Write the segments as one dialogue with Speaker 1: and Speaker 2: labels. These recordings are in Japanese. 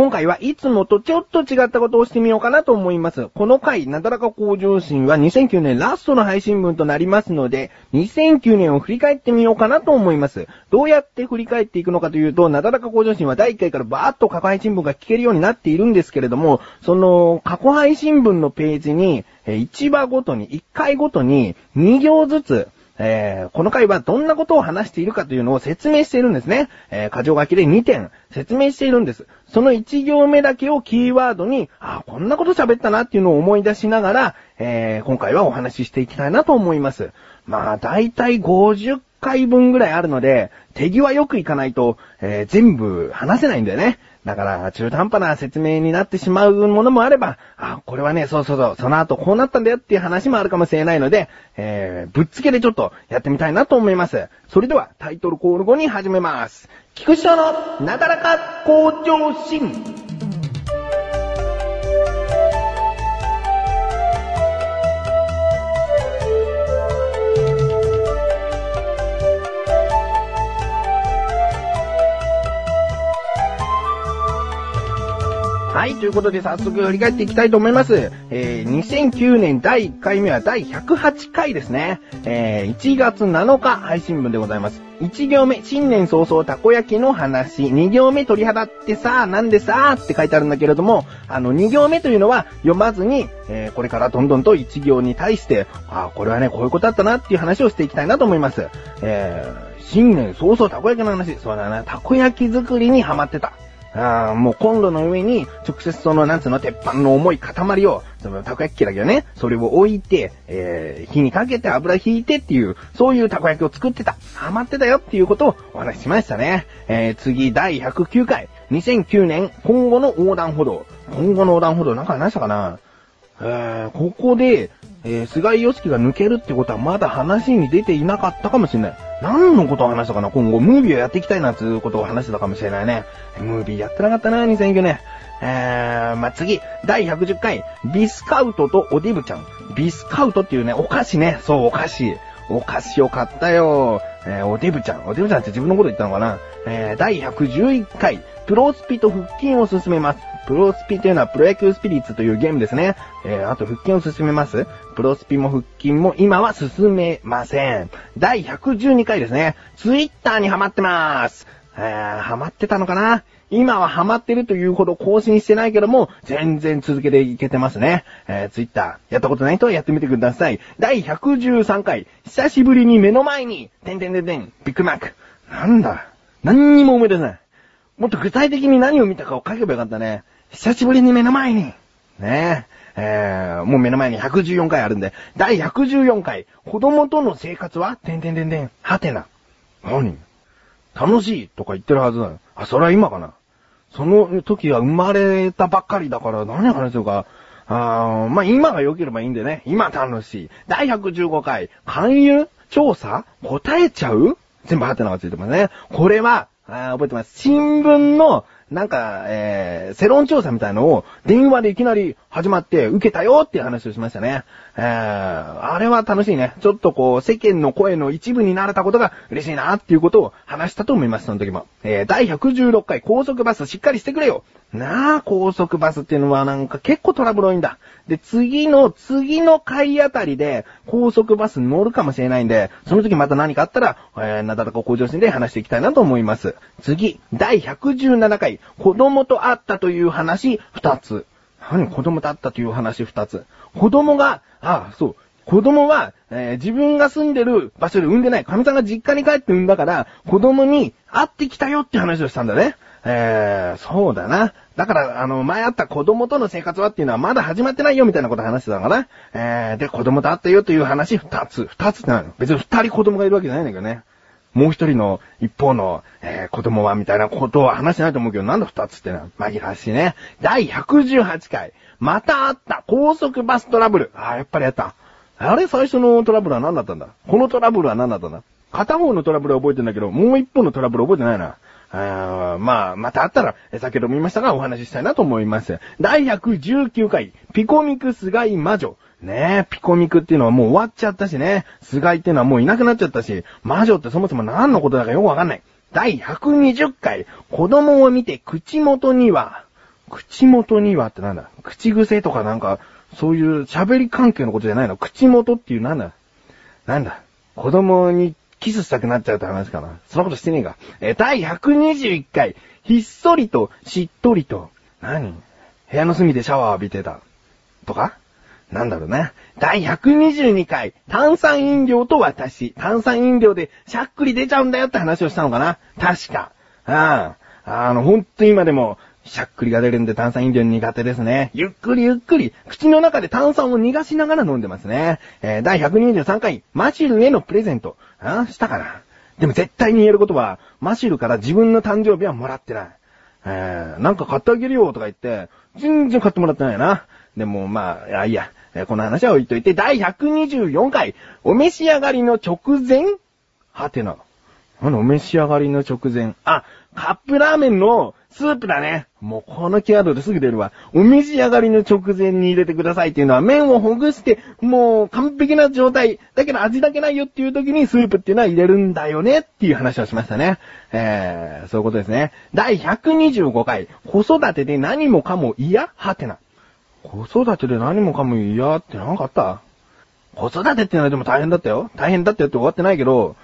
Speaker 1: 今回はいつもとちょっと違ったことをしてみようかなと思います。この回、なだらか向上心は2009年ラストの配信分となりますので、2009年を振り返ってみようかなと思います。どうやって振り返っていくのかというと、なだらか向上心は第1回からバーッと過去配信分が聞けるようになっているんですけれども、その過去配信分のページに、1話ごとに、1回ごとに2行ずつ、えー、この回はどんなことを話しているかというのを説明しているんですね。えー、過剰書きで2点説明しているんです。その1行目だけをキーワードに、あ、こんなこと喋ったなっていうのを思い出しながら、えー、今回はお話ししていきたいなと思います。まあ、だいたい50回分ぐらいあるので、手際よくいかないと、えー、全部話せないんだよね。だから、中途半端な説明になってしまうものもあれば、あ、これはね、そうそうそう、その後こうなったんだよっていう話もあるかもしれないので、えー、ぶっつけでちょっとやってみたいなと思います。それでは、タイトルコール後に始めます。菊池のなだらか向上心。はい、ということで早速振り返っていきたいと思います。えー、2009年第1回目は第108回ですね。えー、1月7日配信分でございます。1行目、新年早々たこ焼きの話。2行目、鳥肌ってさ、なんでさって書いてあるんだけれども、あの、2行目というのは読まずに、えー、これからどんどんと1行に対して、あ、これはね、こういうことだったなっていう話をしていきたいなと思います。えー、新年早々たこ焼きの話。そうだな、たこ焼き作りにハマってた。あもうコンロの上に、直接その、なんつうの、鉄板の重い塊を、その、たこ焼き器だけどね、それを置いて、えー、火にかけて油引いてっていう、そういうたこ焼きを作ってた。ハマってたよっていうことをお話ししましたね。えー、次、第109回。2009年、今後の横断歩道。今後の横断歩道なんか話したかな？えー、ここで、えー、菅井良樹が抜けるってことはまだ話に出ていなかったかもしれない。何のことを話したかな？今後、ムービーをやっていきたいなっていうことを話してたかもしれないね。ムービーやってなかったな、2009年。えー、まあ、次、第110回、ビスカウトとオディブちゃん。ビスカウトっていうね、お菓子ね。そう、お菓子。お菓子を買ったよ。えー、おデブちゃん。おデブちゃんって自分のこと言ったのかな？えー、第111回、プロスピと腹筋を進めます。プロスピというのはプロ野球スピリッツというゲームですね。えー、あと腹筋を進めます。プロスピも腹筋も今は進めません。第112回ですね。ツイッターにハマってます。えー、ハマってたのかな？今はハマってるというほど更新してないけども、全然続けていけてますね。えー、ツイッター、やったことない人はやってみてください。第113回、久しぶりに目の前に、てんてんてんてん、ビッグマック。なんだ？何にも思い出せない。もっと具体的に何を見たかを書けばよかったね。久しぶりに目の前に。ねえ。えー、もう目の前に114回あるんで、第114回、子供との生活はてんてんてんてん、はてな。何？楽しいとか言ってるはずだよ。あ、それは今かな。その時は生まれたばっかりだから何話そうか。あーまあ、今が良ければいいんでね。今楽しい。第115回、勧誘？調査？答えちゃう？全部ハテナがついてますね。これは、あ覚えてます。新聞の、なんか、えー、世論調査みたいのを電話でいきなり始まって受けたよっていう話をしましたね。えー、あれは楽しいね。ちょっとこう、世間の声の一部になれたことが嬉しいなっていうことを話したと思います、その時も。えー、第116回高速バスしっかりしてくれよ。なあ、高速バスっていうのはなんか結構トラブル多いんだ。で、次の、次の回あたりで高速バス乗るかもしれないんで、その時また何かあったら、えー、なだらか向上心で話していきたいなと思います。次、第117回、子供と会ったという話、二つ。何子供と会ったという話二つ。子供が、ああ、そう。子供は、えー、自分が住んでる場所で産んでない。神さんが実家に帰って産んだから、子供に会ってきたよって話をしたんだね。えー、そうだな。だから、あの、前あった子供との生活はっていうのはまだ始まってないよみたいなこと話してたから、えー、で、子供と会ったよという話二つ。二つってなの別に二人子供がいるわけじゃないんだけどね。もう一人の一方の、えー、子供はみたいなことは話してないと思うけど、なんだ二つってのは紛らわしいね。第118回。またあった高速バストラブル。ああ、やっぱりやった。あれ？最初のトラブルは何だったんだ？このトラブルは何だったんだ？片方のトラブルは覚えてんだけど、もう一方のトラブル覚えてないな。あまあ、またあったら、先ほども言いましたが、お話ししたいなと思います。第119回、ピコミクスガイ魔女。ねえ、ピコミクっていうのはもう終わっちゃったしね。スガイっていうのはもういなくなっちゃったし、魔女ってそもそも何のことだかよくわかんない。第120回、子供を見て口元には、口元にはってなんだ？口癖とかなんか、そういう喋り関係のことじゃないの？口元っていうなんだ？なんだ？子供にキスしたくなっちゃうって話かな。そんなことしてねえか。えー、第121回、ひっそりとしっとりと、何？部屋の隅でシャワー浴びてた。とか？なんだろうな。第122回、炭酸飲料と私。炭酸飲料でしゃっくり出ちゃうんだよって話をしたのかな確か。ああ。あの、ほんと今でも、しゃっくりが出るんで炭酸飲料苦手ですね。ゆっくりゆっくり、口の中で炭酸を逃がしながら飲んでますね。えー、第123回、マシルへのプレゼント。あしたかな？でも絶対に言えることは、マシルから自分の誕生日はもらってない。えー、なんか買ってあげるよとか言って、全然買ってもらってないな。でも、まあ、いやいや、えー、この話は置いといて、第124回、お召し上がりの直前？はてな。あの、お召し上がりの直前？あ、カップラーメンのスープだね。もうこのキーワードですぐ出るわ。お召し上がりの直前に入れてくださいっていうのは麺をほぐして、もう完璧な状態。だけど味だけないよっていう時にスープっていうのは入れるんだよねっていう話をしましたね。えー、そういうことですね。第125回、子育てで何もかも嫌？はてな。子育てで何もかも嫌って何かあった？子育てってのはでも大変だったよ。大変だったよって終わってないけど、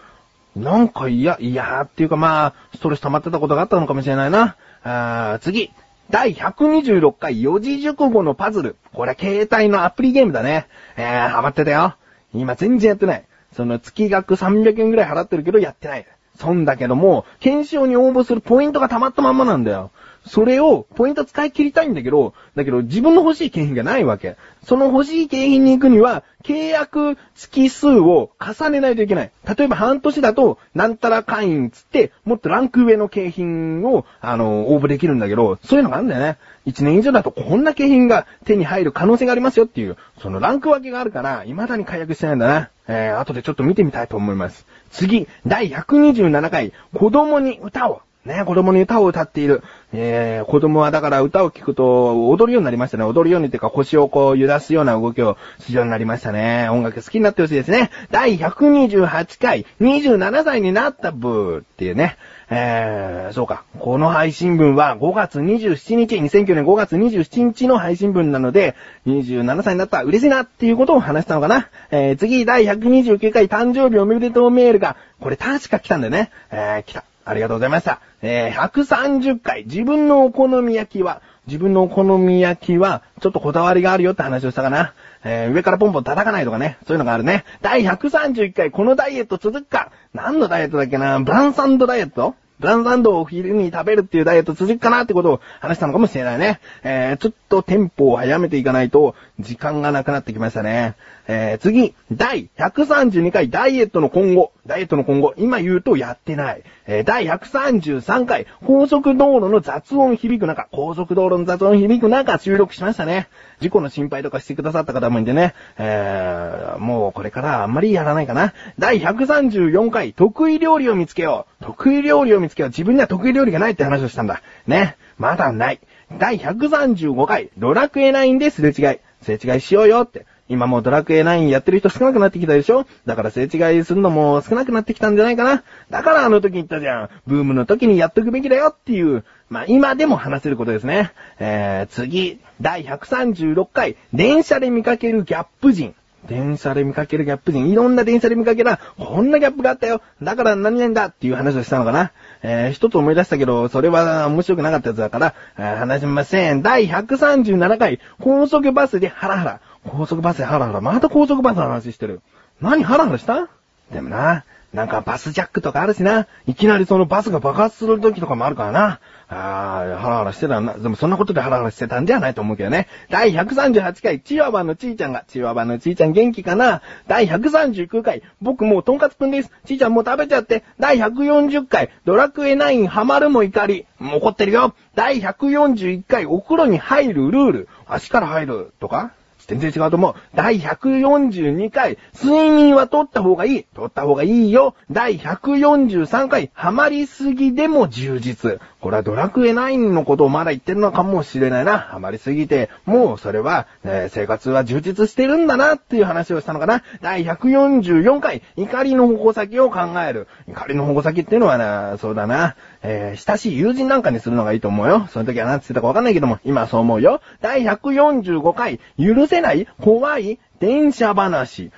Speaker 1: なんか嫌、嫌っていうかまあ、ストレス溜まってたことがあったのかもしれないな。あー次。第126回四字熟語のパズル。これは携帯のアプリゲームだね。えー、ハマってたよ。今全然やってない。その月額300円ぐらい払ってるけどやってない。そんだけども、検証に応募するポイントが溜まったまんまなんだよ。それを、ポイント使い切りたいんだけど、だけど自分の欲しい景品がないわけ。その欲しい景品に行くには、契約月数を重ねないといけない。例えば半年だと、なんたら会員つって、もっとランク上の景品を、あの、応募できるんだけど、そういうのがあるんだよね。1年以上だとこんな景品が手に入る可能性がありますよっていう、そのランク分けがあるから、未だに解約してないんだな。えー、後でちょっと見てみたいと思います。次、第127回、子供に歌を。ね、子供に歌を歌っている。えー、子供はだから歌を聴くと踊るようになりましたね。踊るようにっていうか腰をこう揺らすような動きをするようになりましたね。音楽好きになってほしいですね。第128回、27歳になったブーっていうね。えー、そうか。この配信分は5月27日、2009年5月27日の配信分なので、27歳になった嬉しいなっていうことを話したのかな。えー、次、第129回誕生日おめでとうメールが、これ確か来たんだよね。えー、来た。ありがとうございました。えー、130回、自分のお好み焼きは、自分のお好み焼きは、ちょっとこだわりがあるよって話をしたかな。えー、上からポンポン叩かないとかね。そういうのがあるね。第131回、このダイエット続くか。何のダイエットだっけな？ブランサンドダイエット？ブランサンドをお昼に食べるっていうダイエット続くかなってことを話したのかもしれないね。えー、ちょっとテンポを早めていかないと、時間がなくなってきましたね。えー、次、第132回ダイエットの今後。ダイエットの今後。今言うとやってない。えー、第133回、高速道路の雑音響く中、高速道路の雑音響く中収録しましたね。事故の心配とかしてくださった方もいてね。えー、もうこれからあんまりやらないかな。第134回、得意料理を見つけよう。得意料理を見つけよう。自分には得意料理がないって話をしたんだ。ね。まだない。第135回、ドラクエ9ですれ違い。すれ違いしようよって。今もうドラクエ9やってる人少なくなってきたでしょ？だからすれ違いするのも少なくなってきたんじゃないかなだからあの時言ったじゃん。ブームの時にやっとくべきだよっていう、まあ今でも話せることですね。えー、次、第136回、電車で見かけるギャップ人。電車で見かけるギャップ人。いろんな電車で見かけた、こんなギャップがあったよ。だから何々だっていう話をしたのかな。えー、一つ思い出したけど、それは面白くなかったやつだから、えー、話しません。第137回、高速バスでハラハラ。高速バスでハラハラ。また高速バスの話してる。何ハラハラした？でもな、なんかバスジャックとかあるしな。いきなりそのバスが爆発する時とかもあるからな。ああ、ハラハラしてたな。でもそんなことでハラハラしてたんじゃないと思うけどね。第138回、チワワのちーちゃんが、チワワのちーちゃん元気かな？第139回、僕もうトンカツくんです。ちーちゃんもう食べちゃって。第140回、ドラクエ9ハマるも怒り。もう怒ってるよ。第141回、お風呂に入るルール。足から入る。とか？全然違うと思う。第142回、睡眠は取った方がいい。取った方がいいよ。第143回、ハマりすぎでも充実。これはドラクエ9のことをまだ言ってるのかもしれないな。ハマりすぎて、もうそれは、えー、生活は充実してるんだなっていう話をしたのかな。第144回、怒りの矛先を考える。怒りの矛先っていうのはな、そうだな。えー、親しい友人なんかにするのがいいと思うよ。その時は何つってたかわかんないけども、今はそう思うよ。第145回、許せない怖い電車話。ん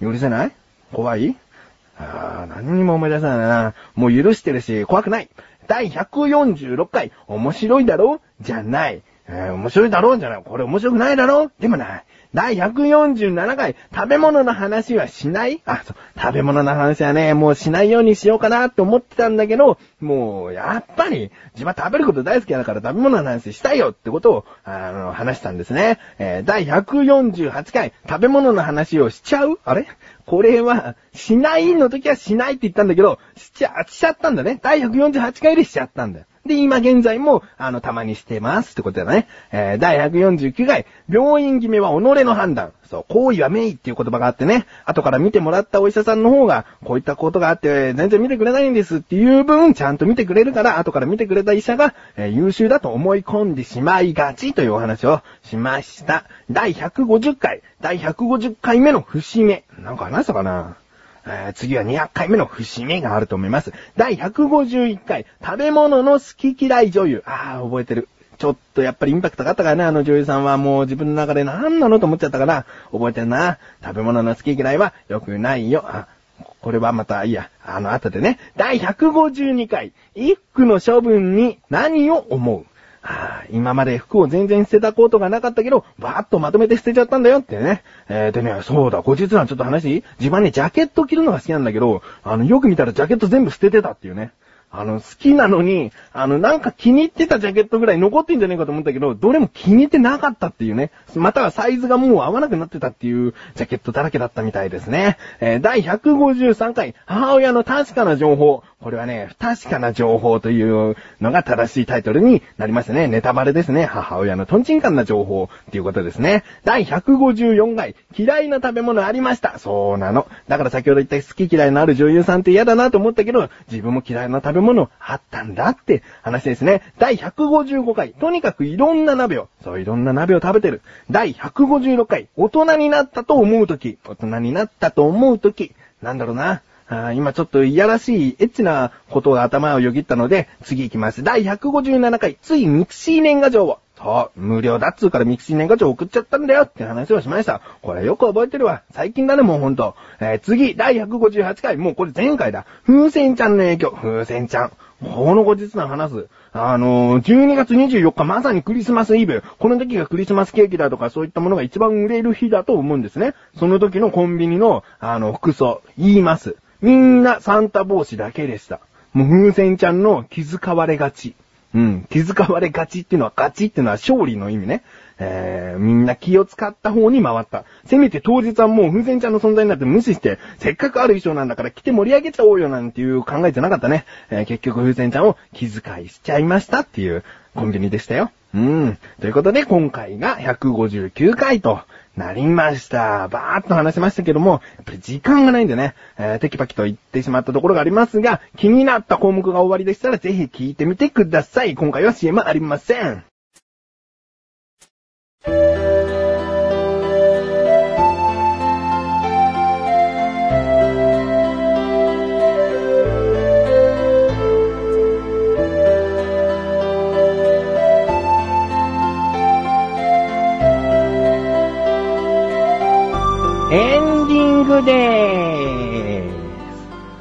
Speaker 1: 許せない？怖い？ああ、何にも思い出せないな。もう許してるし、怖くない。第146回、面白いだろ？じゃない。えー、面白いだろ？うじゃない。これ面白くないだろ？うでもない。第147回、食べ物の話はしない？あ、そう、食べ物の話はね、もうしないようにしようかなって思ってたんだけど、もう、やっぱり、自分は食べること大好きだから食べ物の話したいよってことを、あの、話したんですね。えー、第148回、食べ物の話をしちゃう？あれ？これは、しないの時はしないって言ったんだけど、しちゃ、しちゃったんだね。第148回でしちゃったんだよ。で、今現在も、あの、たまにしてますってことだね。えー、第149回、病院決めは己の判断。そう、行為は名医っていう言葉があってね、後から見てもらったお医者さんの方が、こういったことがあって、全然見てくれないんですっていう分、ちゃんと見てくれるから、後から見てくれた医者が、えー、優秀だと思い込んでしまいがちというお話をしました。第150回、第150回目の節目。なんか話したかな？えー次は200回目の節目があると思います。第151回、食べ物の好き嫌い女優。ああ、覚えてる。ちょっとやっぱりインパクトがあったからね、あの女優さんはもう自分の中で何なのと思っちゃったから、覚えてるな。食べ物の好き嫌いは良くないよ。あ、これはまたいいや。あの後でね。第152回、一句の処分に何を思う？はあ、今まで服を全然捨てたことがなかったけど、バーッとまとめて捨てちゃったんだよってね。えー、でね、そうだ、後日談ちょっと話自分ね、ジャケット着るのが好きなんだけど、あの、よく見たらジャケット全部捨ててたっていうね。あの、好きなのに、あの、なんか気に入ってたジャケットぐらい残ってんじゃねえかと思ったけど、どれも気に入ってなかったっていうね。またはサイズがもう合わなくなってたっていうジャケットだらけだったみたいですね。えー、第153回、母親の確かな情報。これはね、不確かな情報というのが正しいタイトルになりましたね。ネタバレですね。母親のトンチンカンな情報っていうことですね。第154回、嫌いな食べ物ありました。そうなの。だから先ほど言った好き嫌いのある女優さんって嫌だなと思ったけど、自分も嫌いな食べ物あったんだって話ですね。第155回、とにかくいろんな鍋を、そういろんな鍋を食べてる。第156回、大人になったと思うとき、大人になったと思うとき、なんだろうな。今ちょっといやらしい、エッチなことが頭をよぎったので、次行きます。第157回、ついミクシー年賀状を。そう、無料だっつうからミクシー年賀状送っちゃったんだよって話をしました。これよく覚えてるわ。最近だね、もうほんと。えー、次、第158回、もうこれ前回だ。風船ちゃんの影響。風船ちゃん。この後日談話す。あのー、12月24日まさにクリスマスイブ。この時がクリスマスケーキだとかそういったものが一番売れる日だと思うんですね。その時のコンビニの、あの、服装、言います。みんなサンタ帽子だけでした。もう風船ちゃんの気遣われがち。うん。気遣われがちっていうのは、ガチっていうのは勝利の意味ね。えー、みんな気を使った方に回った。せめて当日はもう風船ちゃんの存在になって無視して、せっかくある衣装なんだから来て盛り上げちゃおうよなんていう考えじゃなかったね。えー、結局風船ちゃんを気遣いしちゃいましたっていうコンビニでしたよ。うん。ということで今回が159回となりました。ばーっと話しましたけども、やっぱり時間がないんでね、えー、テキパキと言ってしまったところがありますが、気になった項目が終わりでしたらぜひ聞いてみてください。今回は CM ありません。エンディングで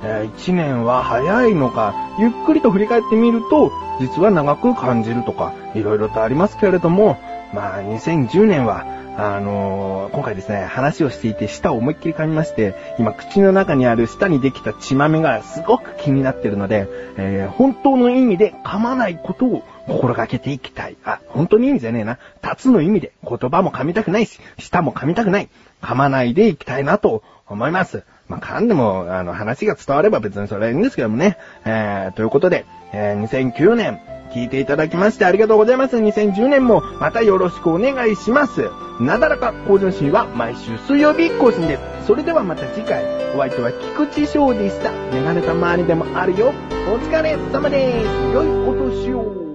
Speaker 1: ーす。一年は早いのか、ゆっくりと振り返ってみると、実は長く感じるとか、いろいろとありますけれども、まあ、2010年は、あのー、今回ですね、話をしていて舌を思いっきり噛みまして、今口の中にある舌にできた血豆がすごく気になってるので、えー、本当の意味で噛まないことを心がけていきたい。あ、本当の意味じゃねえな。立つの意味で言葉も噛みたくないし、舌も噛みたくない。噛まないでいきたいなと思います。まあ、噛んでも、あの、話が伝われば別にそれはいいんですけどもね。えー、ということで、えー、2009年、聞いていただきましてありがとうございます。2010年もまたよろしくお願いします。なだらか向上心は毎週水曜日更新です。それではまた次回、お相手は菊池翔でした。メガネた周りでもあるよ。お疲れ様です。良いお年を。